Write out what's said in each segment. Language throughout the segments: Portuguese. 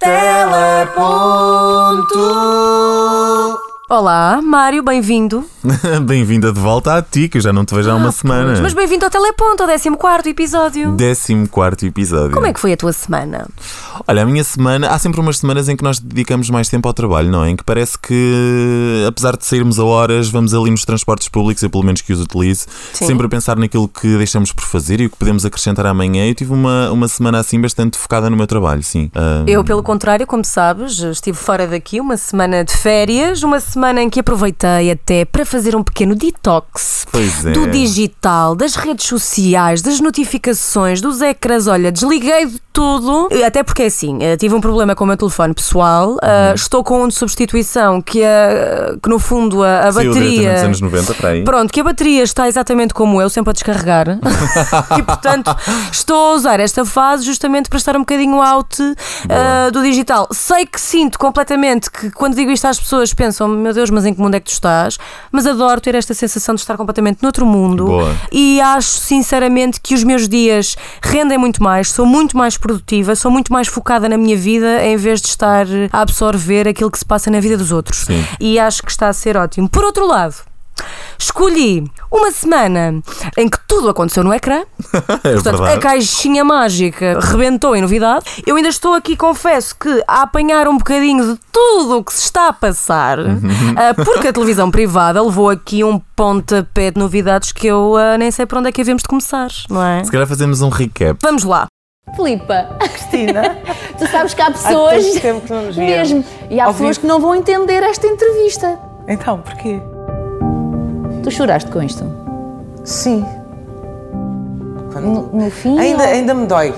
Teleponto. Olá, Mário, bem-vindo. Bem-vinda de volta a ti, que eu já não te vejo há uma semana. Mas bem-vindo ao Teleponto, ao 14 episódio. 14 episódio. Como é que foi a tua semana? Olha, a minha semana. Há sempre umas semanas em que nós dedicamos mais tempo ao trabalho, não é? Em que parece que, apesar de sairmos a horas, vamos ali nos transportes públicos, eu pelo menos que os utilizo, Sim. sempre a pensar naquilo que deixamos por fazer e o que podemos acrescentar amanhã. Eu tive uma, uma semana assim bastante focada no meu trabalho, sim. Ah, Eu, pelo contrário, como sabes, estive fora daqui uma semana de férias, uma semana em que aproveitei até para fazer um pequeno detox é. do digital, das redes sociais, das notificações, dos ecrãs. Olha, desliguei de tudo, até porque assim, eh, tive um problema com o meu telefone pessoal, Uhum. eh, estou com um de substituição que, eh, que no fundo a, a Saiu bateria. anos 90 para aí. Pronto, que a bateria está exatamente como eu, sempre a descarregar. e portanto, estou a usar esta fase justamente para estar um bocadinho out ah, do digital. Sei que sinto completamente que quando digo isto às pessoas pensam, meu Deus, mas em que mundo é que tu estás? Mas adoro ter esta sensação de estar completamente noutro mundo. Boa. E acho sinceramente que os meus dias rendem muito mais, sou muito mais produtiva, sou muito mais focada na minha vida em vez de estar a absorver aquilo que se passa na vida dos outros. Sim. E acho que está a ser ótimo. Por outro lado, escolhi uma semana em que tudo aconteceu no ecrã. é Portanto, a verdade. caixinha mágica rebentou em novidade. Eu ainda estou aqui, confesso, que a apanhar um bocadinho de tudo o que se está a passar, ah, porque a televisão privada levou aqui um pontapé de novidades que eu ah, nem sei por onde é que havemos de começar, não é? Se calhar fazemos um recap. Vamos lá. Filipa, Cristina, tu sabes que há há pessoas. tanto tempo que não nos mesmo. E há Ao pessoas vivo. que não vão entender esta entrevista. Então, porquê? Tu choraste com isto? Sim. Quando- No, no fim? Ainda, ou- ainda me dói.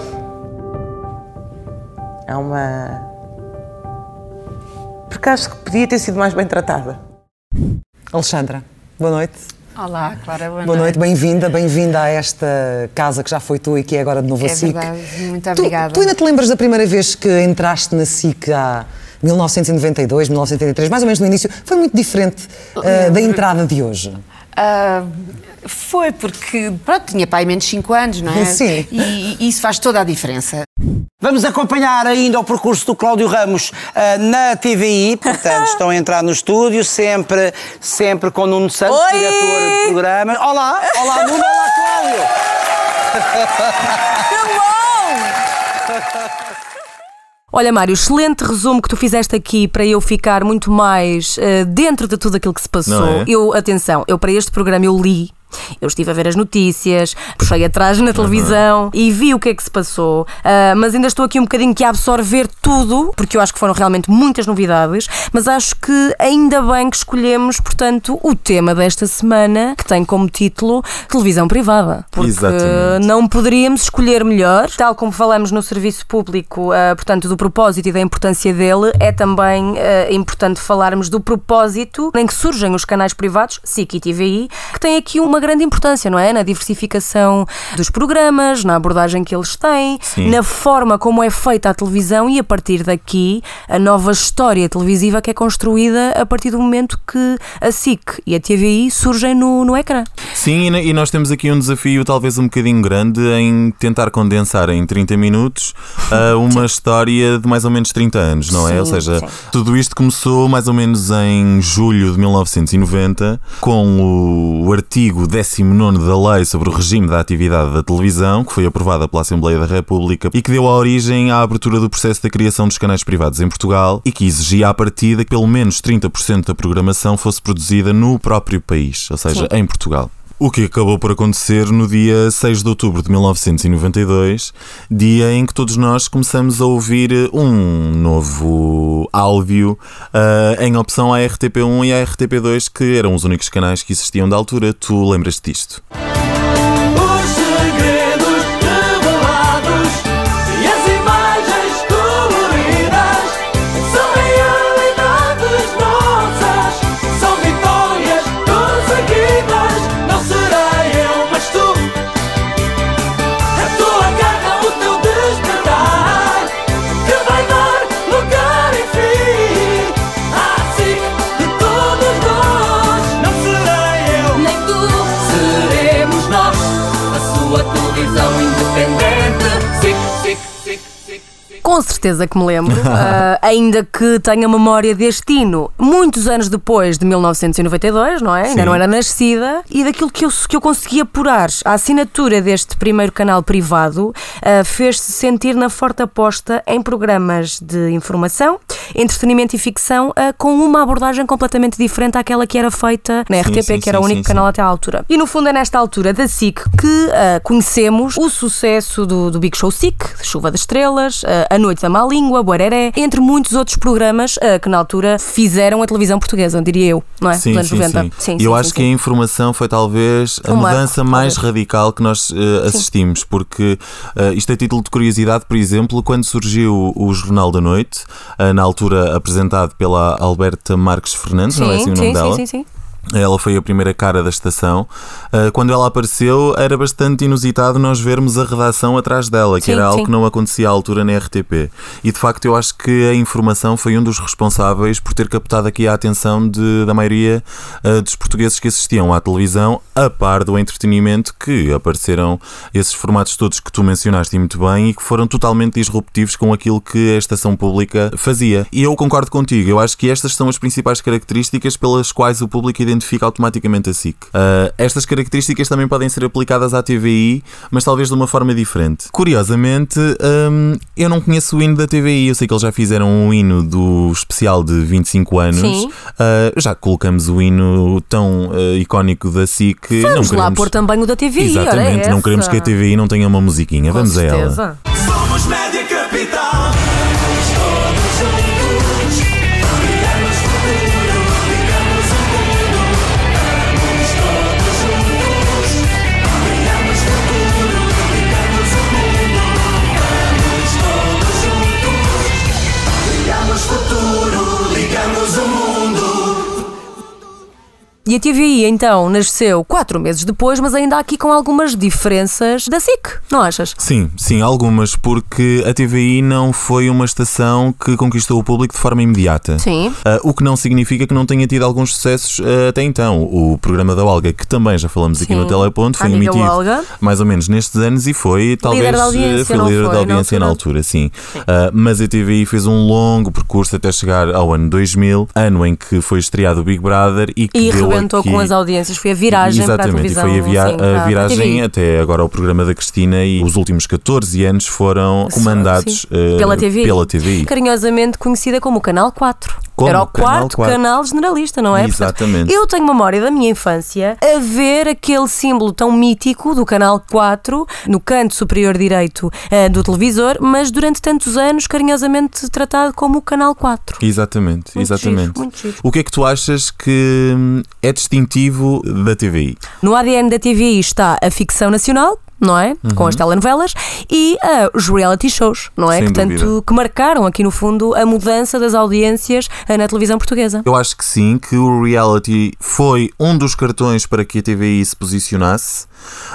É uma. Porque acho que podia ter sido mais bem tratada. Alexandra, boa noite. Olá, Clara, boa, Boa noite, bem-vinda, bem-vinda a esta casa que já foi tu e que é agora de novo a É SIC. verdade, muito Tu- obrigada. Tu, ainda te lembras da primeira vez que entraste na SIC há 1992, 1983, mais ou menos no início? Foi muito diferente ah, da entrada de hoje. Ah, foi porque, pronto, tinha pai menos 5 anos, não é? Sim. E, e isso faz toda a diferença. Vamos acompanhar ainda o percurso do Cláudio Ramos ah, na TVI, portanto estão a entrar no estúdio, sempre, sempre com Nuno Santos, Oi! diretor de programa. Olá, olá Nuno, olá Cláudio. Olha, Mário, excelente resumo que tu fizeste aqui para eu ficar muito mais eh, dentro de tudo aquilo que se passou. É? Eu, atenção, eu para este programa eu li. Eu estive a ver as notícias, puxei atrás na televisão e vi o que é que se passou. Ah, mas ainda estou aqui um bocadinho que a absorver tudo, porque eu acho que foram realmente muitas novidades. Mas acho que ainda bem que escolhemos, portanto, o tema desta semana, que tem como título Televisão Privada. Porque Exatamente. não poderíamos escolher melhor, tal como falamos no serviço público, ah, portanto, do propósito e da importância dele, é também ah, importante falarmos do propósito em que surgem os canais privados, SIC e TVI, que têm aqui uma grande importância, não é? Na diversificação dos programas, na abordagem que eles têm, Sim. na forma como é feita a televisão e a partir daqui a nova história televisiva que é construída a partir do momento que a SIC e a TVI surgem no, no ecrã. Sim, e nós temos aqui um desafio talvez um bocadinho grande em tentar condensar em 30 minutos ah, uma história de mais ou menos 30 anos, não é? Sim, ou seja, sim. tudo isto começou mais ou menos em julho de 1990 com o artigo 19 da Lei sobre o regime da atividade da televisão, que foi aprovada pela Assembleia da República e que deu a origem à abertura do processo da criação dos canais privados em Portugal e que exigia à partida que pelo menos 30% da programação fosse produzida no próprio país, ou seja, em Portugal. O que acabou por acontecer no dia 6 de outubro de 1992, dia em que todos nós começamos a ouvir um novo áudio ah, em opção à RTP1 e à RTP2, que eram os únicos canais que existiam da altura. Tu lembras-te disto? Com certeza que me lembro, ah, ainda que tenha memória deste hino muitos anos depois de 1992, não é? Ainda Sim. não era nascida, e daquilo que eu, que eu consegui apurar. A assinatura deste primeiro canal privado ah, fez-se sentir na forte aposta em programas de informação, entretenimento e ficção, ah, com uma abordagem completamente diferente àquela que era feita na Sim, RTP, sim, que era o único canal até à altura. E no fundo é nesta altura da SIC que conhecemos o sucesso do, do Big Show SIC, Chuva de Estrelas, A Noite da Má Língua, Boareré, entre muitos outros programas ah, que na altura fizeram a televisão portuguesa, diria eu, não é? Sim, sim, 90. sim. Sim, Eu sim, acho sim, que a informação foi talvez a Um marco, mudança mais talvez. radical que nós eh, assistimos, porque eh, isto é título de curiosidade, por exemplo, quando surgiu o Jornal da Noite, na altura apresentado pela Alberta Marques Fernandes, não é assim o nome dela? sim, sim, sim. Ela foi a primeira cara da estação. Uh, quando ela apareceu, era bastante inusitado nós vermos a redação atrás dela, que Sim, era algo sim. que não acontecia à altura na RTP. E de facto, eu acho que a informação foi um dos responsáveis por ter captado aqui a atenção de- da maioria uh, dos portugueses que assistiam à televisão, a par do entretenimento, que apareceram esses formatos todos que tu mencionaste muito bem e que foram totalmente disruptivos com aquilo que a estação pública fazia. E eu concordo contigo, eu acho que estas são as principais características pelas quais o público identifica automaticamente a SIC. Uh, estas características também podem ser aplicadas à TVI, mas talvez de uma forma diferente. Curiosamente, hum, eu não conheço o hino da TVI, eu sei que eles já fizeram um hino do especial de 25 anos. Sim. Uh, já colocamos o hino tão uh, icónico da SIC. não Vamos lá queremos... pôr também o da TVI, Exatamente, não essa. queremos que a TVI não tenha uma musiquinha. Com Vamos a ela. certeza. Somos média capital. E a TVI então nasceu quatro meses depois, mas ainda aqui com algumas diferenças da SIC, não achas? Sim, sim, algumas, porque a TVI não foi uma estação que conquistou o público de forma imediata. Sim. Ah, o que não significa que não tenha tido alguns sucessos ah, até então. O programa da Olga, que também já falamos aqui Sim. no Teleponto, foi amiga emitido Olga. mais ou menos nestes anos e foi talvez da audiência, foi líder foi, da na audiência na altura? altura, sim. Ah, mas a TVI fez um longo percurso até chegar ao ano 2000, ano em que foi estreado o Big Brother e que E deu rebentou aqui... com as audiências, foi a viragem para a Exatamente, televisão. e foi a, via- sim, para a viragem TVI. até agora ao programa da Cristina e os últimos 14 anos foram comandados Sim. eh, pela TVI. pela TVI. Carinhosamente conhecida como o Canal 4. Como Era o quarto 4. canal generalista, não é? Portanto, Exatamente. eu tenho memória da minha infância a ver aquele símbolo tão mítico do Canal 4 no canto superior direito eh, do televisor, mas durante tantos anos carinhosamente tratado como o Canal 4. Exatamente, Muito exatamente. giro, muito giro. O que é que tu achas que hum, é distintivo da TVI? No ADN da TVI está a ficção nacional. Não é? Com as telenovelas e ah, os reality shows, não é? Uhum. Sem que tanto dúvida. que marcaram aqui no fundo a mudança das audiências ah, na televisão portuguesa. Eu acho que sim, que o reality foi um dos cartões para que a TVI se posicionasse.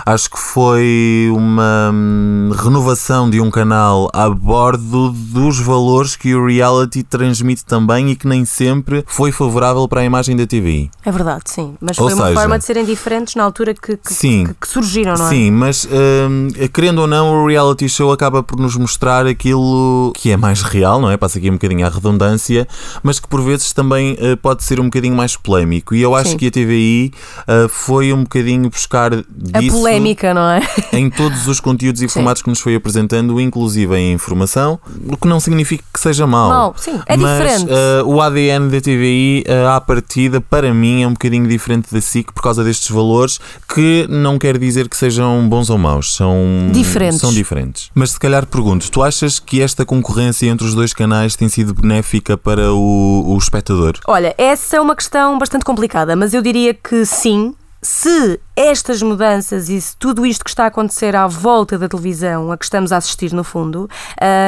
Acho que foi uma hum, renovação de um canal a bordo dos valores que o reality transmite também e que nem sempre foi favorável para a imagem da TVI. É verdade, sim. Mas Ou foi uma seja, forma de serem diferentes na altura que, que, Sim. que- que surgiram, não é? Sim, mas hum, querendo ou não, o reality show acaba por nos mostrar aquilo que é mais real, não é? Passa aqui um bocadinho à redundância, mas que por vezes também eh, pode ser um bocadinho mais polémico. E eu acho Sim. que a TVI eh, foi um bocadinho buscar A disso polémica, não é? em todos os conteúdos e formatos que nos foi apresentando, inclusive em informação, o que não significa que seja mau. Mau, sim, é Mas, diferente. eh, o ADN da TVI, eh, à partida, para mim, é um bocadinho diferente da SIC por causa destes valores, que não quer dizer que sejam bons ou maus, são Diferentes. São diferentes. Mas se calhar pergunto, tu achas que esta concorrência entre os dois canais tem sido benéfica para o, o espectador? Olha, essa é uma questão bastante complicada, mas eu diria que sim. Se estas mudanças e se tudo isto que está a acontecer à volta da televisão, a que estamos a assistir no fundo,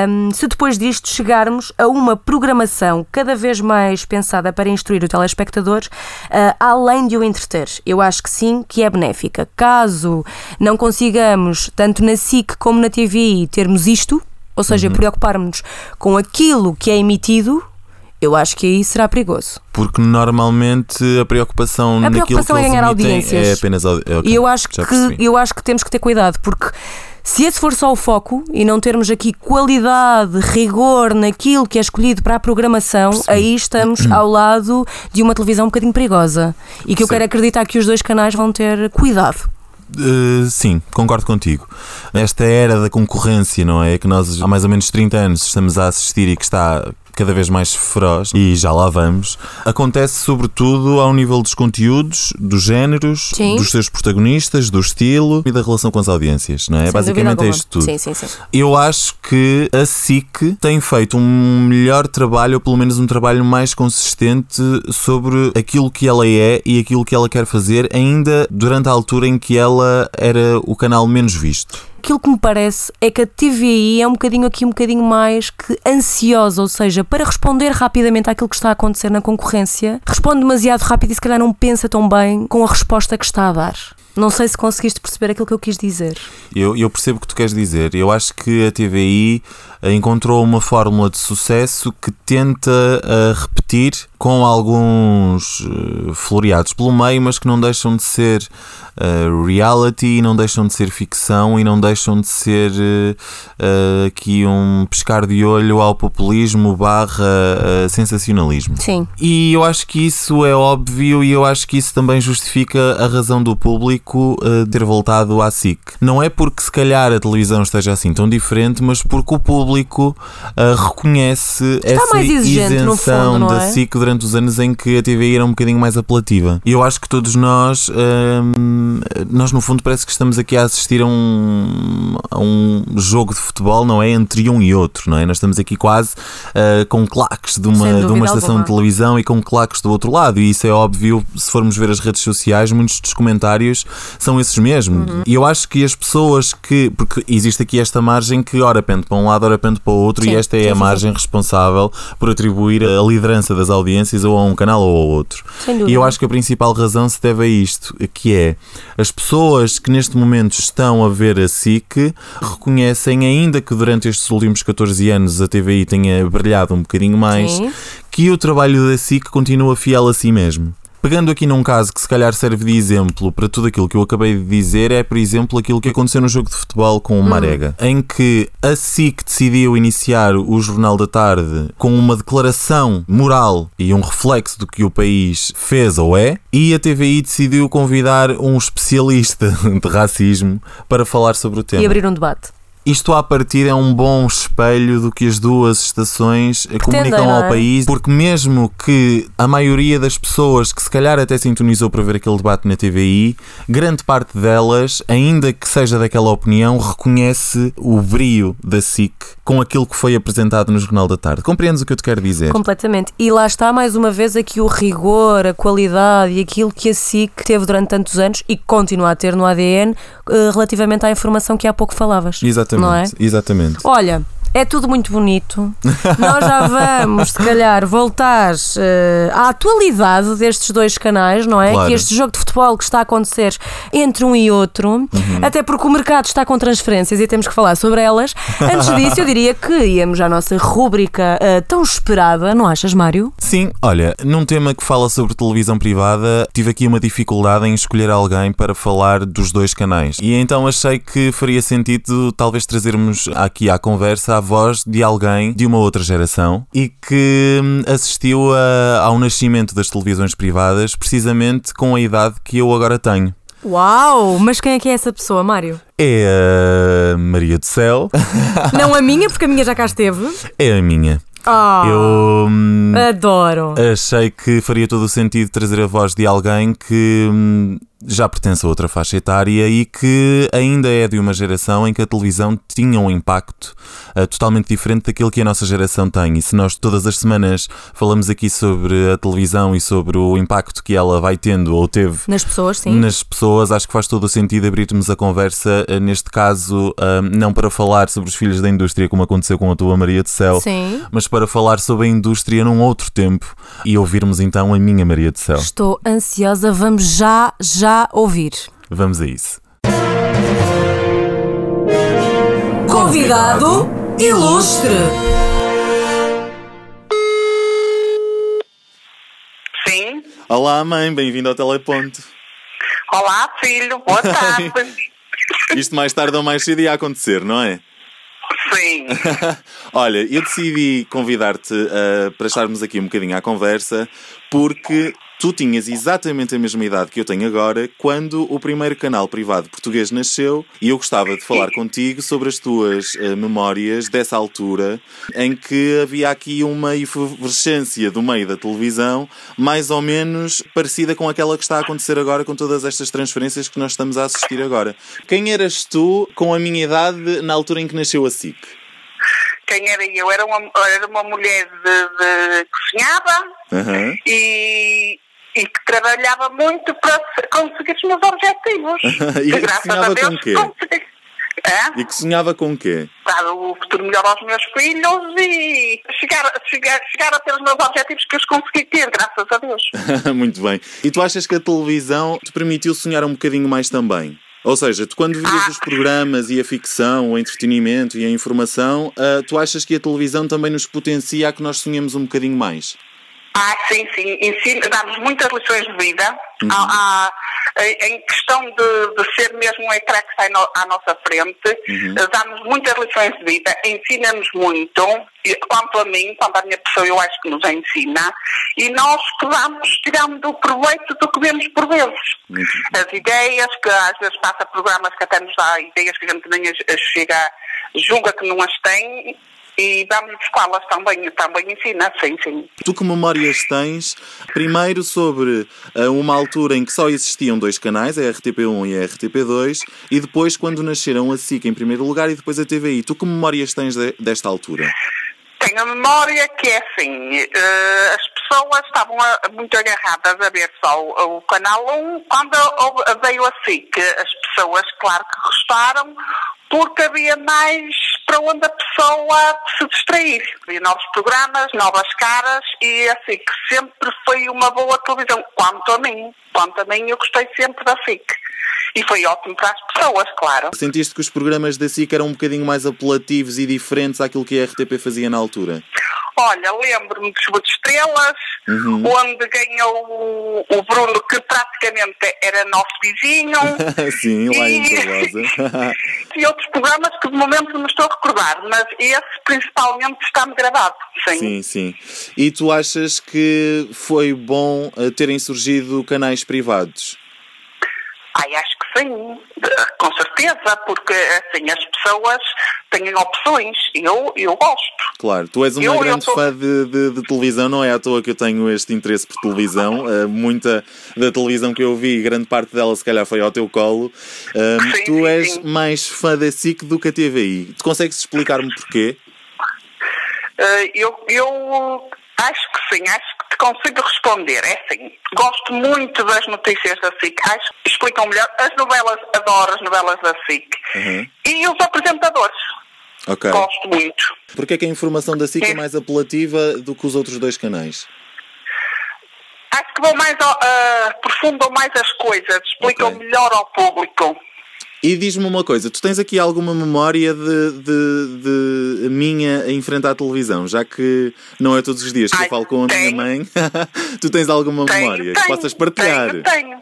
hum, se depois disto chegarmos a uma programação cada vez mais pensada para instruir o telespectador, ah, além de o entreter, eu acho que sim, que é benéfica. Caso não consigamos, tanto na SIC como na TVI, termos isto, ou seja, preocuparmos com aquilo que é emitido, eu acho que aí será perigoso. Porque normalmente a preocupação, A naquilo preocupação que é ganhar audiências. é apenas audi- ok, E eu acho, que, percebi. eu acho que temos que ter cuidado, porque Se esse for só o foco e não termos aqui qualidade, rigor naquilo que é escolhido para a programação, aí estamos ao lado de uma televisão um bocadinho perigosa. E que eu quero acreditar que os dois canais vão ter cuidado. Uh, sim, concordo contigo. Esta era da concorrência, não é? Que nós há mais ou menos 30 anos estamos a assistir e que está cada vez mais feroz, e já lá vamos, acontece sobretudo ao nível dos conteúdos, dos géneros, Sim. dos seus protagonistas, do estilo e da relação com as audiências, não é? Sem Basicamente é isto tudo. Sim, sim, sim. Eu acho que a SIC tem feito um melhor trabalho, ou pelo menos um trabalho mais consistente sobre aquilo que ela é e aquilo que ela quer fazer, ainda durante a altura em que ela era o canal menos visto. Aquilo que me parece é que a TVI é um bocadinho aqui, um bocadinho mais que ansiosa, ou seja, para responder rapidamente àquilo que está a acontecer na concorrência, responde demasiado rápido e se calhar não pensa tão bem com a resposta que está a dar. Não sei se conseguiste perceber aquilo que eu quis dizer. Eu, eu percebo o que tu queres dizer. Eu acho que a TVI encontrou uma fórmula de sucesso que tenta uh, repetir com alguns uh, floreados pelo meio, mas que não deixam de ser uh, reality, não deixam de ser ficção e não deixam de ser aqui um pescar de olho ao populismo barra sensacionalismo. Sim. E eu acho que isso é óbvio e eu acho que isso também justifica a razão do público uh, ter voltado à SIC. Não é porque se calhar a televisão esteja assim tão diferente, mas porque o público uh, reconhece essa exigente, no isenção fundo, da é? SIC durante os anos em que a TV era um bocadinho mais apelativa. E eu acho que todos nós, hum, nós no fundo parece que estamos aqui a assistir a um, a um jogo de futebol, não é? Entre um e outro, não é? Nós estamos aqui quase uh, com claques de uma, de uma estação alguma. de televisão e com claques do outro lado. E isso é óbvio, se formos ver as redes sociais, muitos dos comentários são esses mesmos. Uhum. E eu acho que as pessoas que. Porque existe aqui esta margem que ora pende para um lado, ora pende para o outro, Sim, e esta é a margem responsável por atribuir a liderança das audiências ou a um canal ou ao outro. E eu acho que a principal razão se deve a isto, que é as pessoas que neste momento estão a ver a SIC reconhecem, ainda que durante estes últimos 14 anos a TVI tenha brilhado um bocadinho mais, Sim. que o trabalho da SIC continua fiel a si mesmo. Pegando aqui num caso que se calhar serve de exemplo para tudo aquilo que eu acabei de dizer, é por exemplo aquilo que aconteceu no jogo de futebol com o Marega, em que a SIC decidiu iniciar o Jornal da Tarde com uma declaração moral e um reflexo do que o país fez ou é, e a TVI decidiu convidar um especialista de racismo para falar sobre o tema. E abrir um debate. Isto à partida é um bom espelho do que as duas estações eh, comunicam ao é? país, porque mesmo que a maioria das pessoas que se calhar até sintonizou para ver aquele debate na TVI, grande parte delas, ainda que seja daquela opinião, reconhece o brio da SIC com aquilo que foi apresentado no Jornal da Tarde. Compreendes o que eu te quero dizer? Completamente. E lá está mais uma vez aqui o rigor, a qualidade e aquilo que a SIC teve durante tantos anos e que continua a ter no ADN eh, relativamente à informação que há pouco falavas. Exatamente. Não é? Exatamente. Olha, é tudo muito bonito. Nós já vamos, se calhar, voltar eh, à atualidade destes dois canais, não é? Claro. Que este jogo de futebol que está a acontecer entre um e outro, Uhum. até porque o mercado está com transferências e temos que falar sobre elas. Antes disso, eu diria que íamos à nossa rúbrica eh, tão esperada, não achas, Mário? Sim, olha, num tema que fala sobre televisão privada, tive aqui uma dificuldade em escolher alguém para falar dos dois canais. E então achei que faria sentido talvez trazermos aqui à conversa a voz de alguém de uma outra geração e que hum, assistiu a- ao nascimento das televisões privadas precisamente com a idade que eu agora tenho. Uau! Mas quem é que é essa pessoa, Mário? É a Maria do Céu, Não a minha, porque a minha já cá esteve. é a minha. Ah, Eu hum, adoro. achei que faria todo o sentido trazer a voz de alguém que hum, já pertence a outra faixa etária e que ainda é de uma geração em que a televisão tinha um impacto ah, totalmente diferente daquilo que a nossa geração tem. E se nós todas as semanas falamos aqui sobre a televisão e sobre o impacto que ela vai tendo ou teve Nas pessoas, sim. nas pessoas, acho que faz todo o sentido abrirmos a conversa, ah, neste caso, ah, não para falar sobre os filhos da indústria, como aconteceu com a tua Maria do Céu, Sim. mas para falar sobre a indústria num outro tempo e ouvirmos então a minha Maria do Céu. Estou ansiosa, vamos já, já ouvir. Vamos a isso. Convidado ilustre. Sim. Olá, mãe, bem-vindo ao Teleponto. Olá, filho. Boa tarde. Isto mais tarde ou mais cedo ia acontecer, não é? Sim. Olha, eu decidi convidar-te uh, para estarmos aqui um bocadinho à conversa porque tu tinhas exatamente a mesma idade que eu tenho agora quando o primeiro canal privado português nasceu e eu gostava de falar contigo sobre as tuas uh, memórias dessa altura em que havia aqui uma efervescência do meio da televisão mais ou menos parecida com aquela que está a acontecer agora com todas estas transferências que nós estamos a assistir agora. Quem eras tu com a minha idade na altura em que nasceu a SIC? Quem era eu? Era uma, era uma mulher de, de cozinhava e, e que trabalhava muito para se- conseguir os meus objetivos. E Que, graças a Deus com quê? consegui. É? E que sonhava com o quê? Dar o futuro melhor aos meus filhos e chegar, chegar, chegar a ter os meus objetivos que os consegui ter, graças a Deus. Muito bem. E tu achas que a televisão te permitiu sonhar um bocadinho mais também? Ou seja, tu quando vias Ah. os programas e a ficção, o entretenimento e a informação, ah, tu achas que a televisão também nos potencia a que nós sonhemos um bocadinho mais? Ah, sim, sim. Dá-nos muitas lições de vida. Uhum. Há, em questão de, de ser mesmo um ecrã que sai no- à nossa frente, Uhum. dá-nos muitas lições de vida, ensina-nos muito. E, quanto a mim, quanto à minha pessoa, eu acho que nos ensina. E nós que vamos tirando o proveito do que vemos por vezes. Muito As ideias, que às vezes passa programas que até nos dá ideias que a gente nem as- as chega, julga que não as tem. E vamos buscá-las também, também ensina, sim, sim. Tu que memórias tens, primeiro sobre ah, uma altura em que só existiam dois canais, a RTP1 e a RTP2, e depois quando nasceram a SIC em primeiro lugar e depois a TVI. Tu que memórias tens de- desta altura? Tenho a memória que é assim, eh, as pessoas estavam a- muito agarradas a ver só o, o canal 1, quando veio a SIC, as pessoas, claro que gostaram, porque havia mais para onde a pessoa se distrair. Havia novos programas, novas caras e a SIC sempre foi uma boa televisão, quanto a mim. Quanto a mim, eu gostei sempre da SIC. E foi ótimo para as pessoas, claro. Sentiste que os programas da SIC eram um bocadinho mais apelativos e diferentes àquilo que a RTP fazia na altura? Olha, lembro-me de Chuva de Estrelas, Uhum. onde ganhou o, o Bruno, que praticamente era nosso vizinho. Sim, lá em Terrosa. e outros programas que de momento não estou a recordar, mas esse principalmente está-me gravado. Sim. sim, sim. E tu achas que foi bom eh, terem surgido canais privados? Ai, acho que sim, de- com certeza, porque assim as pessoas têm opções. Eu, eu gosto. Claro, tu és uma Eu- eu grande sou- fã de, de- de televisão, não é à toa que eu tenho este interesse por televisão. Eh, muita da televisão que eu vi, grande parte dela se calhar foi ao teu colo. Ahm, Sim, tu és sim. mais fã da SIC do que a TVI. Tu consegues explicar-me porquê? Eh, eu, eu acho que sim, acho que te consigo responder. É assim, gosto muito das notícias da SIC, acho que explicam melhor. As novelas, adoro as novelas da SIC. Uhum. E os apresentadores, Ok. gosto muito. Porquê é que a informação da SIC é Sim. mais apelativa do que os outros dois canais? Acho que vão mais, ah, aprofundam mais as coisas, explicam Ok. melhor ao público. E diz-me uma coisa, tu tens aqui alguma memória de, de, de minha a enfrentar a televisão? Já que não é todos os dias que eu Ai, falo com a minha tenho. mãe, tu tens alguma Tenho, memória que tenho, possas partilhar? Tenho, tenho.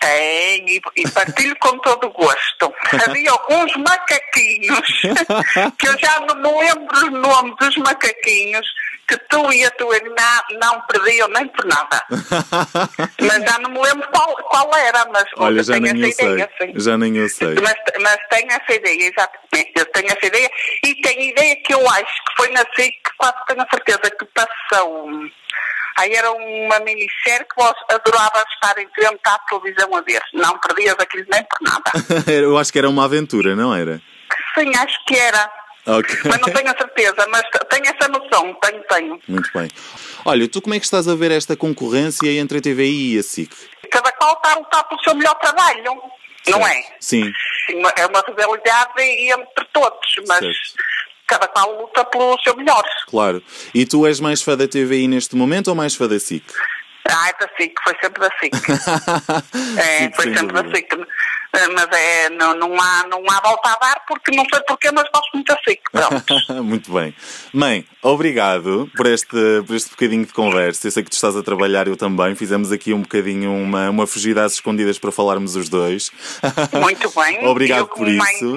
Tenho, e, e partilho com todo o gosto. Havia uns macaquinhos, que eu já não me lembro o nome dos macaquinhos, que tu e a tua irmã não perdiam nem por nada. Mas já não me lembro qual, qual era, mas Olha, eu já tenho nem eu essa sei. ideia, sim. Já nem eu sei. Mas, mas tenho essa ideia, exatamente. Eu tenho essa ideia e tenho ideia que eu acho que foi na SIC, quase tenho a certeza que passou. Aí era uma minissérie que vós adorava estar em frente à televisão a ver. Não perdias aquilo nem por nada. Eu acho que era uma aventura, não era? Sim, acho que era. Ok. Mas não tenho a certeza, mas tenho essa noção, tenho, tenho. Muito bem. Olha, tu como é que estás a ver esta concorrência entre a TVI e a SIC? Cada qual está a lutar pelo seu melhor trabalho, não é? Sim. Sim, É uma rivalidade entre todos, mas Certo. cada qual luta pelo seu melhor. Claro. E tu és mais fã da TVI neste momento ou mais fã da SIC? Ah, é da SIC, foi sempre da SIC. É, foi sem sempre da. SIC. Mas é, não, não, há, não há volta a dar porque não sei porquê, mas gosto muito da SIC. Pronto. Muito bem. Mãe, obrigado por este, por este bocadinho de conversa. Eu sei que tu estás a trabalhar, eu também. Fizemos aqui um bocadinho uma, uma fugida às escondidas para falarmos os dois. Muito bem. Obrigado Eu, por mãe- isso.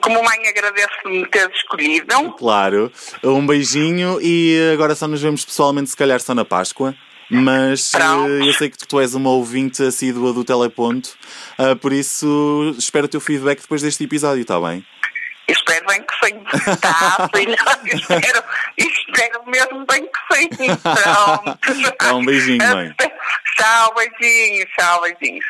como mãe, agradeço-me ter escolhido. Claro. Um beijinho e agora só nos vemos pessoalmente, se calhar só na Páscoa. Mas eh, eu sei que tu és uma ouvinte assídua do Teleponto, ah, por isso espero o teu feedback depois deste episódio, está bem? Espero bem que sim. Tá, filha? espero, espero mesmo bem que sim. Pronto. Tá, um beijinho, mãe. Tchau, beijinhos, tchau, beijinhos.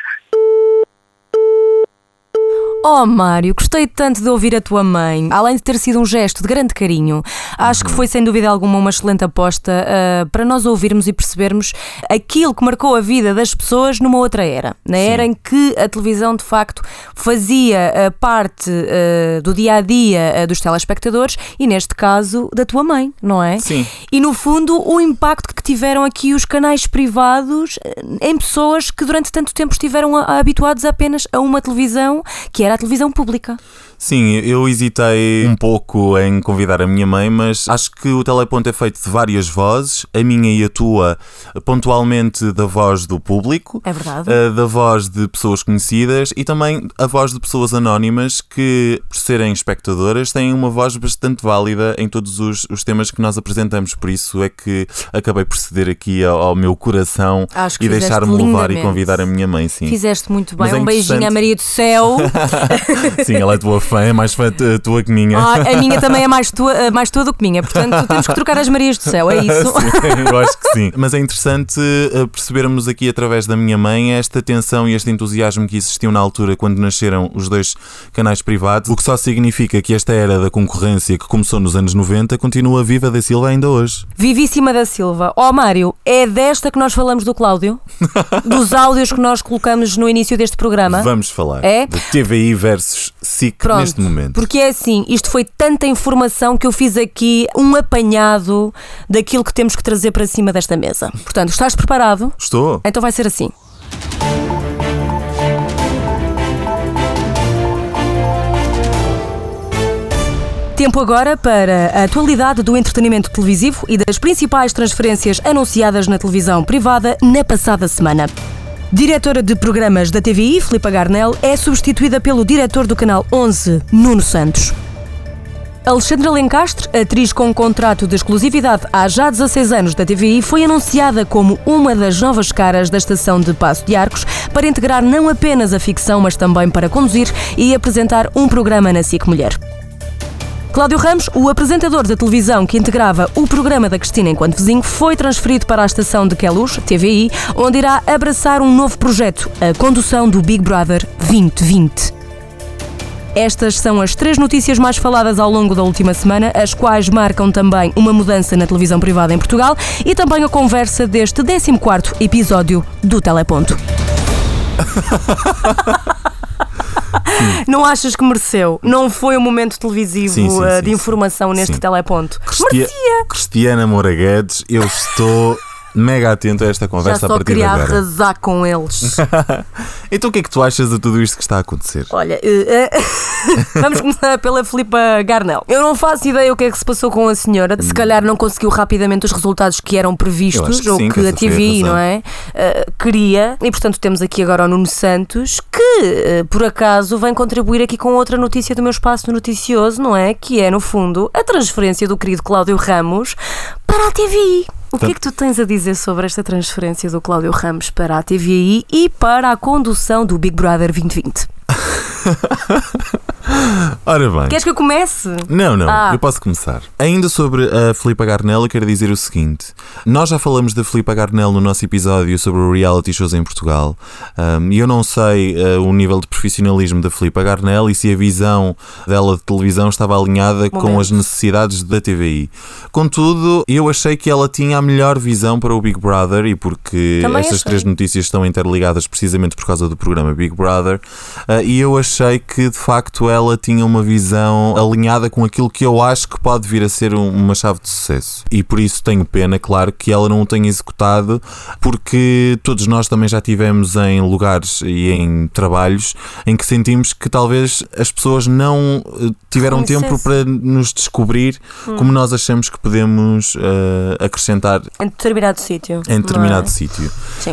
Oh Mário, gostei tanto de ouvir a tua mãe. Além de ter sido um gesto de grande carinho, acho que foi sem dúvida alguma uma excelente aposta ah, para nós ouvirmos e percebermos aquilo que marcou a vida das pessoas numa outra era. Na era em que a televisão de facto fazia ah, parte ah, do dia a dia dos telespectadores e, neste caso, da tua mãe, não é? Sim. E no fundo, o impacto que tiveram aqui os canais privados em pessoas que durante tanto tempo estiveram a- habituados apenas a uma televisão que era a televisão pública. Sim, eu hesitei um pouco em convidar a minha mãe, mas acho que o teleponto é feito de várias vozes, a minha e a tua, pontualmente da voz do público, É verdade. eh, da voz de pessoas conhecidas e também a voz de pessoas anónimas que, por serem espectadoras, têm uma voz bastante válida em todos os, os temas que nós apresentamos. Por isso é que acabei por ceder aqui ao, ao meu coração e deixar-me levar e convidar a minha mãe, sim. Fizeste muito bem. É um beijinho à Maria do Céu. Sim, ela é tua fã, é mais fã tua que minha. Ah, a minha também é mais tua, eh, mais tua do que minha. Portanto, temos que trocar as Marias do Céu, é isso? Sim, eu acho que sim. Mas é interessante uh, percebermos aqui através da minha mãe esta tensão e este entusiasmo que existiu na altura quando nasceram os dois canais privados, o que só significa que esta era da concorrência que começou nos anos 90 continua viva da Silva ainda hoje. Vivíssima da Silva. Ó Mário, é desta que nós falamos do Cláudio? Dos áudios que nós colocamos no início deste programa? Vamos falar É? de TVI versus SIC Pronto, neste momento. Porque é assim, isto foi tanta informação que eu fiz aqui um apanhado daquilo que temos que trazer para cima desta mesa. Portanto, estás preparado? Estou. Então vai ser assim. Tempo agora para a atualidade do entretenimento televisivo e das principais transferências anunciadas na televisão privada na passada semana. Diretora de programas da TVI, Filipa Garnel, é substituída pelo diretor do canal 11, Nuno Santos. Alexandra Lencastre, atriz com contrato de exclusividade há já 16 anos da TVI, foi anunciada como uma das novas caras da estação de Passo de Arcos para integrar não apenas a ficção, mas também para conduzir e apresentar um programa na SIC Mulher. Cláudio Ramos, o apresentador da televisão que integrava o programa da Cristina enquanto vizinho, foi transferido para a estação de Queluz, TVI, onde irá abraçar um novo projeto, a condução do Big Brother 2020. Estas são as três notícias mais faladas ao longo da última semana, as quais marcam também uma mudança na televisão privada em Portugal e também a conversa deste 14º episódio do Teleponto. Não achas que mereceu? Não foi um momento televisivo Sim, sim, eh, sim, de sim. informação neste teleponto? Cristia- Merecia! Cristiana Moura Guedes, eu estou mega atento a esta Já conversa a só partir de queria agora. arrasar com eles. Então o que é que tu achas de tudo isto que está a acontecer? Olha, eh, eh, vamos começar pela Filipa Garnel. Eu não faço ideia o que é que se passou com a senhora. Se calhar não conseguiu rapidamente os resultados que eram previstos que ou sim, que que a a TVI, não é? Eh, queria. E portanto temos aqui agora o Nuno Santos, que por acaso vem contribuir aqui com outra notícia do meu espaço noticioso, não é? Que é, no fundo, a transferência do querido Cláudio Ramos para a TVI. O que é que tu tens a dizer sobre esta transferência do Cláudio Ramos para a TVI e para a condução do Big Brother 2020? Ora bem. Queres que eu comece? Não, não, Ah. eu posso começar. Ainda sobre a Filipa Garnel, eu quero dizer o seguinte: nós já falamos da Filipa Garnel no nosso episódio sobre o reality shows em Portugal, um, e eu não sei uh, o nível de profissionalismo da Filipa Garnel e se a visão dela de televisão estava alinhada com Momento. as necessidades da TVI. Contudo, eu achei que ela tinha a melhor visão para o Big Brother e porque Também estas achei. três notícias estão interligadas precisamente por causa do programa Big Brother, uh, e eu achei que de facto ela tinha uma visão alinhada com aquilo que eu acho que pode vir a ser um- uma chave de sucesso. E por isso tenho pena, claro, que ela não o tenha executado, porque todos nós também já tivemos em lugares e em trabalhos em que sentimos que talvez as pessoas não eh, tiveram tempo para nos descobrir como nós achamos que podemos eh, acrescentar Em determinado sítio. em determinado é? sítio.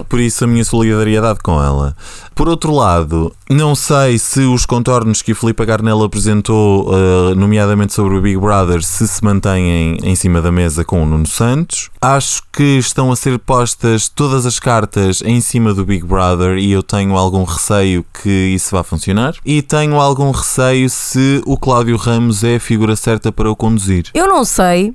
Por isso a minha solidariedade com ela. Por outro lado, não sei se os contornos que o Filipe Garnel apresentou, eh, nomeadamente sobre o Big Brother, se se mantêm em cima da mesa com o Nuno Santos. Acho que estão a ser postas todas as cartas em cima do Big Brother e eu tenho algum receio que isso vá funcionar. E tenho algum receio se o Cláudio Ramos é a figura certa para o conduzir. Eu não sei,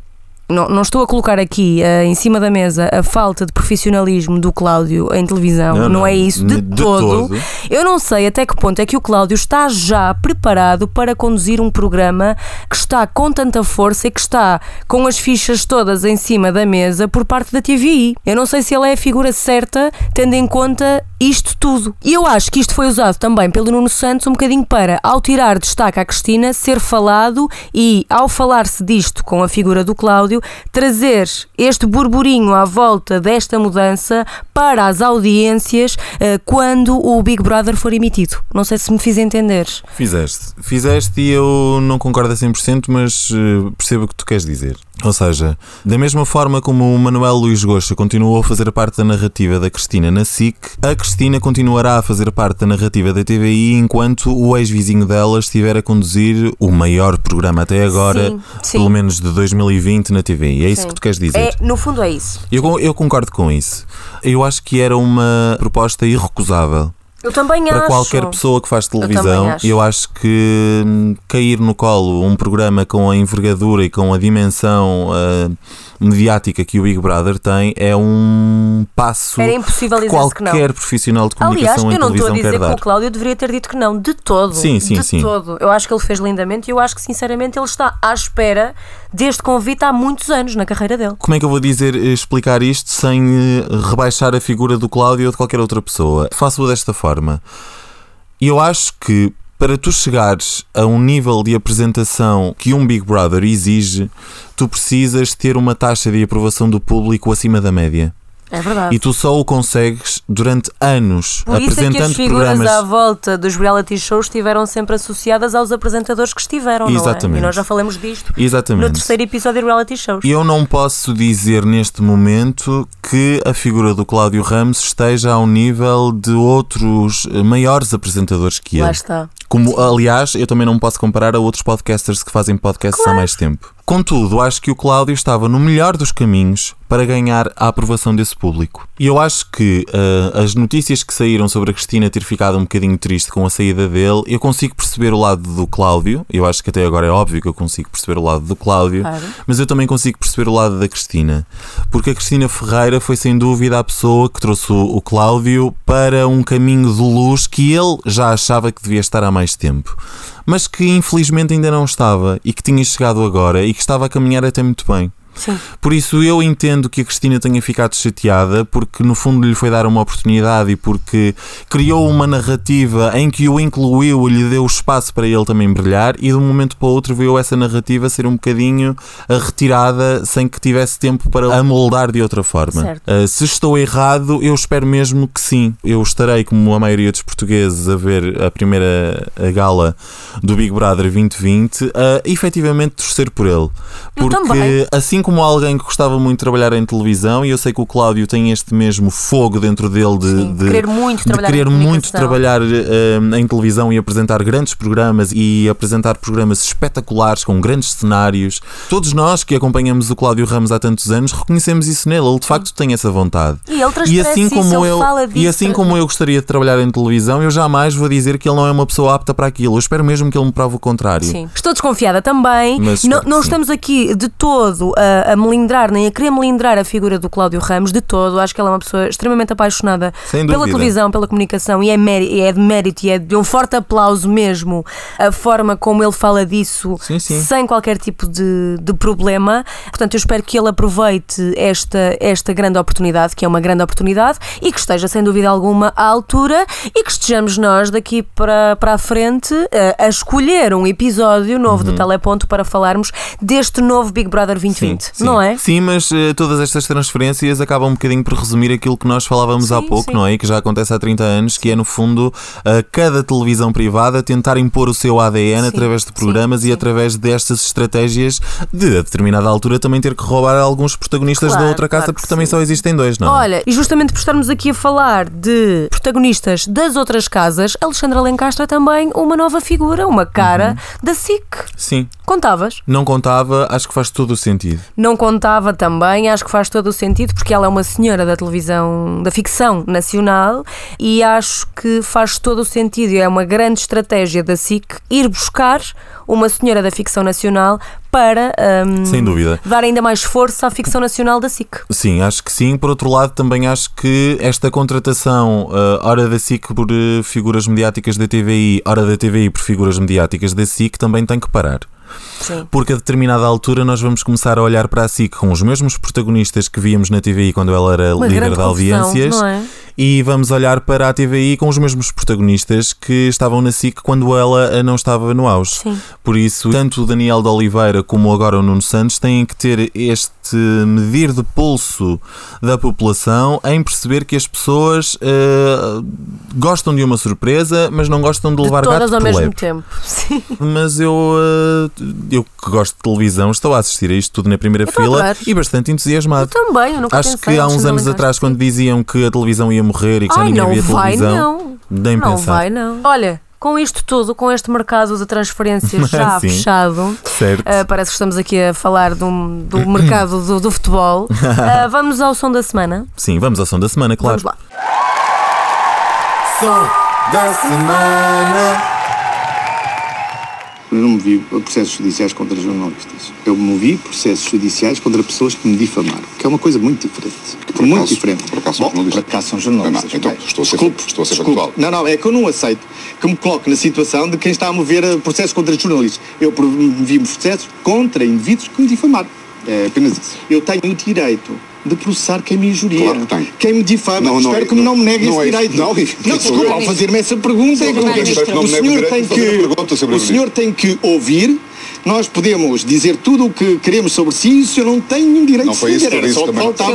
não, não estou a colocar aqui eh, em cima da mesa a falta de profissionalismo do Cláudio em televisão, não, Não, não, é isso de, de todo. todo. Eu não sei até que ponto é que o Cláudio está já preparado para conduzir um programa que está com tanta força e que está com as fichas todas em cima da mesa por parte da TVI. Eu não sei se ele é a figura certa, tendo em conta isto tudo. E eu acho que isto foi usado também pelo Nuno Santos um bocadinho para, ao tirar destaque à Cristina, ser falado e, ao falar-se disto com a figura do Cláudio, trazer este burburinho à volta desta mudança para as audiências eh, quando o Big Brother for emitido. Não sei se me fiz entender. Fizeste. Fizeste e eu não concordo a 100%, mas eh, percebo o que tu queres dizer. Ou seja, da mesma forma como o Manuel Luís Gosta continuou a fazer parte da narrativa da Cristina na SIC, a Cristina continuará a fazer parte da narrativa da TVI enquanto o ex-vizinho dela estiver a conduzir o maior programa até agora, Sim, sim. pelo menos de 2020 na TVI. É isso Sim. que tu queres dizer? É, no fundo é isso. Eu, eu concordo com isso. Eu acho que era uma proposta irrecusável Eu também para acho. qualquer pessoa que faz televisão, acho. eu acho que hum, cair no colo um programa com a envergadura e com a dimensão ah, mediática que o Big Brother tem é um passo Era impossível que dizer-se que qualquer profissional de Aliás, comunicação eu em não estou a dizer que o. Cláudio deveria ter dito que não, de todo. Sim, sim, de sim. todo. Eu acho que ele fez lindamente e eu acho que, sinceramente, ele está à espera deste convite há muitos anos na carreira dele. Como é que eu vou dizer, eh, explicar isto sem eh, rebaixar a figura do Cláudio ou de qualquer outra pessoa? Faço-o desta forma. Eu acho que para tu chegares a um nível de apresentação que um Big Brother exige, tu precisas ter uma taxa de aprovação do público acima da média. É verdade. E tu só o consegues durante anos Por isso é que as figuras programas. à volta dos reality shows estiveram sempre associadas aos apresentadores que estiveram, não é? Exatamente. E nós já falamos disto Exatamente. no terceiro episódio de reality shows. Eu não posso dizer neste momento que a figura do Cláudio Ramos esteja ao nível de outros maiores apresentadores que Lá ele. está. Como, aliás, eu também não posso comparar a outros podcasters que fazem podcasts há mais tempo. Contudo, acho que o Cláudio estava no melhor dos caminhos para ganhar a aprovação desse público. E eu acho que eh, as notícias que saíram sobre a Cristina ter ficado um bocadinho triste com a saída dele, eu consigo perceber o lado do Cláudio. Eu acho que até agora é óbvio que eu consigo perceber o lado do Cláudio. Claro. Mas eu também consigo perceber o lado da Cristina. Porque a Cristina Ferreira foi sem dúvida a pessoa que trouxe o Cláudio para um caminho de luz que ele já achava que devia estar há mais tempo. Mas que infelizmente ainda não estava e que tinha chegado agora e que estava a caminhar até muito bem. Sim. Por isso eu entendo que a Cristina tenha ficado chateada porque no fundo lhe foi dar uma oportunidade e porque criou uma narrativa em que o incluiu e lhe deu espaço para ele também brilhar e de um momento para o outro veio essa narrativa ser um bocadinho ah, retirada sem que tivesse tempo para a moldar de outra forma. Ah, se estou errado, eu espero mesmo que sim. Eu estarei, como a maioria dos portugueses, a ver a primeira a gala do Big Brother 2020 a efetivamente torcer por ele. Eu Porque também. assim como alguém que gostava muito de trabalhar em televisão, e eu sei que o Cláudio tem este mesmo fogo dentro dele de, Sim, de- querer muito de trabalhar querer em muito trabalhar eh, em televisão e apresentar grandes programas e apresentar programas espetaculares com grandes cenários. Todos nós que acompanhamos o Cláudio Ramos há tantos anos reconhecemos isso nele. Ele de facto tem essa vontade. E ele E assim isso, como ele eu, disso, e assim como eu gostaria de trabalhar em televisão, eu jamais vou dizer que ele não é uma pessoa apta para aquilo. Eu espero mesmo que ele me prove o contrário. Sim. Estou desconfiada também. Mas não não estamos aqui de todo a a, a melindrar, nem a querer melindrar a figura do Cláudio Ramos de todo. Acho que ela é uma pessoa extremamente apaixonada pela televisão, pela comunicação e é, méri- e é de mérito e é de um forte aplauso mesmo a forma como ele fala disso Sim, sim. sem qualquer tipo de, de problema. Portanto, eu espero que ele aproveite esta, esta grande oportunidade, que é uma grande oportunidade, e que esteja, sem dúvida alguma, à altura e que estejamos nós daqui para, para a frente eh, a, escolher um episódio novo Uhum. do Teleponto para falarmos deste novo Big Brother 2020, Sim, não é? Sim, mas eh, todas estas transferências acabam um bocadinho por resumir aquilo que nós falávamos há Sim, pouco, sim. não é? E que já acontece há 30 anos, que é no fundo a cada televisão privada tentar impor o seu ADN Sim, através de sim, programas e sim. através destas estratégias de a determinada altura também ter que roubar alguns protagonistas Claro, da outra casa, claro que porque também sim. só existem dois, não é? Olha, e justamente por estarmos aqui a falar de protagonistas das outras casas, Alexandra Lencastre é também uma nova figura, uma cara Uhum. da SIC. Sim. Contavas? Não contava, acho que faz todo o sentido. Não contava também, acho que faz todo o sentido, porque ela é uma senhora da televisão, da ficção nacional, e acho que faz todo o sentido. e É uma grande estratégia da SIC ir buscar uma senhora da ficção nacional para hum, Sem dúvida. dar ainda mais força à ficção nacional da SIC. Sim, acho que sim. Por outro lado, também acho que esta contratação, uh, hora da SIC por uh, figuras mediáticas da TVI, hora da TVI por figuras mediáticas da SIC, também tem que parar. Sim. Porque a determinada altura nós vamos começar a olhar para a SIC com os mesmos protagonistas que víamos na TVI quando ela era Uma líder de audiências é? e vamos olhar para a TVI com os mesmos protagonistas que estavam na SIC quando ela eh, não estava no auge. Sim. Por isso, tanto o Daniel de Oliveira como agora o Nuno Santos têm que ter este medir de pulso da população em perceber que as pessoas eh, gostam de uma surpresa, mas não gostam de levar Todas gato ao mesmo lebre. tempo. Sim. Mas eu, eh, eu que gosto de televisão, estou a assistir a isto tudo na primeira a fila e bastante entusiasmado. Também, eu nunca Acho pensei, que há uns anos atrás, quando diziam que a televisão ia morrer e que já Ai, ninguém não via vai, televisão, não. nem não pensar. vai, não. Olha, com isto tudo, com este mercado de transferências já Sim. fechado, Certo. ah, parece que estamos aqui a falar do, do mercado do, do futebol. Ah, vamos ao som da semana. Sim, vamos ao som da semana, claro. Vamos lá. Som da semana. Eu não movi processos judiciais contra jornalistas. Eu movi processos judiciais contra pessoas que me difamaram, que é uma coisa muito diferente. por muito acaso- diferente. por acaso Bom, jornalistas? por acaso são jornalistas. Não, não, então, estou a ser- desculpe, estou a ser desculpe. factual. Não, não, é que eu não aceito que me coloque na situação de quem está a mover eh, processos contra jornalistas. Eu movi processos contra indivíduos que me difamaram. É apenas isso. Eu tenho o direito de processar quem me injuria. Claro que tem. Quem me difama. Não, não Espero que não me negue esse isso. direito. Não, isso- não isso- desculpa, ao fazer-me essa pergunta, é que Não, espero que não o senhor tem que. O isso. senhor tem que ouvir. Nós podemos dizer tudo o que queremos sobre si e o senhor não tem nenhum direito Não de foi isso dizer. eu Era só o que faltava.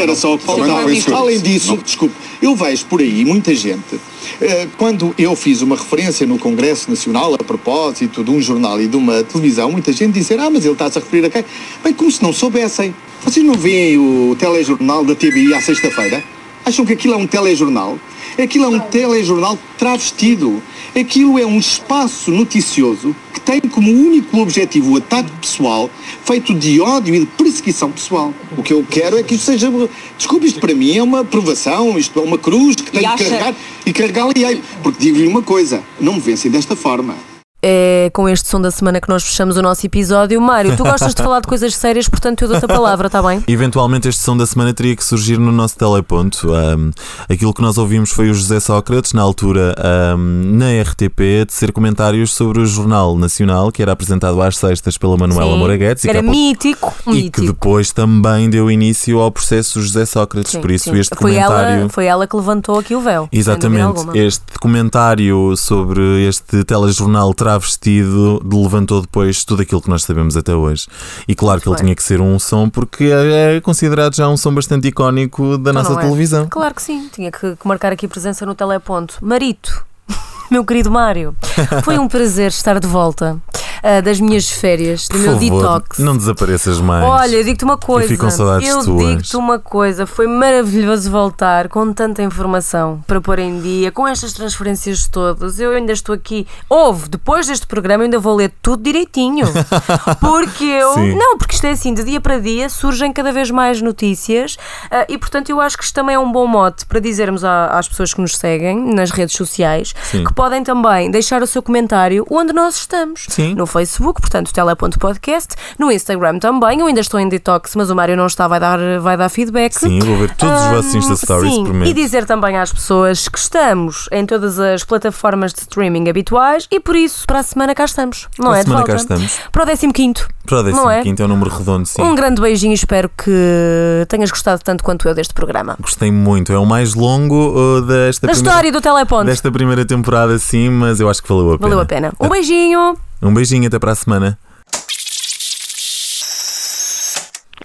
Era só o que faltava. isso eu Além disso, Não. desculpe, eu vejo por aí muita gente. eh, Quando eu fiz uma referência no Congresso Nacional a propósito de um jornal e de uma televisão, muita gente dizer: Ah, mas ele está-se a referir a quem? Bem, como se não soubessem. Vocês não veem o telejornal da TVI à sexta-feira? Acham que aquilo é um telejornal? Aquilo é um telejornal travestido. Aquilo é um espaço noticioso que tem como único objetivo o ataque pessoal feito de ódio e de perseguição pessoal. O que eu quero é que isto seja. Desculpe, isto para mim é uma provação, isto é uma cruz que tenho acha- que carregar e carregar ali. Porque digo-lhe uma coisa: não me vencem desta forma. É com este som da semana que nós fechamos o nosso episódio. Mário, tu gostas de falar de coisas sérias, portanto eu dou-te a palavra, está bem? Eventualmente este som da semana teria que surgir no nosso teleponto. Ahm, aquilo que nós ouvimos foi o José Sócrates, na altura ahm, na RTP, de ser comentários sobre o Jornal Nacional, que era apresentado às sextas pela Manuela Sim. Moraguetes. que Era pouco- mítico, E que mítico. depois também deu início ao processo José Sócrates. Sim, Por isso, sim. este foi comentário. Ela, foi ela que levantou aqui o véu. Exatamente, este comentário sobre este telejornal travestido levantou depois tudo aquilo que nós sabemos até hoje. E claro que ele tinha que ser um som porque é é considerado já um som bastante icónico da Então nossa é? televisão. Claro que sim, tinha que, que marcar aqui presença no teleponto. Marito, meu querido Mário, foi um prazer estar de volta ah, das minhas férias, do Por meu favor, detox. não desapareças mais. Olha, eu digo-te uma coisa. fico com saudades eu tuas. digo-te uma coisa. Foi maravilhoso voltar com tanta informação para pôr em dia, com estas transferências todas. Eu ainda estou aqui. Houve, depois deste programa, eu ainda vou ler tudo direitinho. Porque eu. Sim. Não, porque isto é assim, de dia para dia surgem cada vez mais notícias ah, e, portanto, eu acho que isto também é um bom mote para dizermos à- às pessoas que nos seguem nas redes sociais Sim. que podem também deixar o seu comentário onde nós estamos. Sim. No Facebook, portanto, tele.podcast, no Instagram também. Eu ainda estou em detox, mas o Mário não está, vai dar, vai dar feedback. Sim, eu vou ver todos os vossos Insta Stories, sim, prometo. E dizer também às pessoas que estamos em todas as plataformas de streaming habituais e por isso, para a semana cá estamos. Não Para a é? De semana cá estamos. Para o 15. Para o décimo Não é? quinto é um número redondo, sim. Um grande beijinho espero que tenhas gostado tanto quanto eu deste programa. Gostei muito. É o mais longo uh, desta Da primeira, história do Teleponto. desta primeira temporada, sim, mas eu acho que valeu a pena. Valeu a pena. Um beijinho. Um beijinho, até para a semana.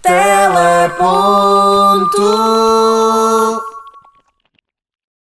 Teleponto.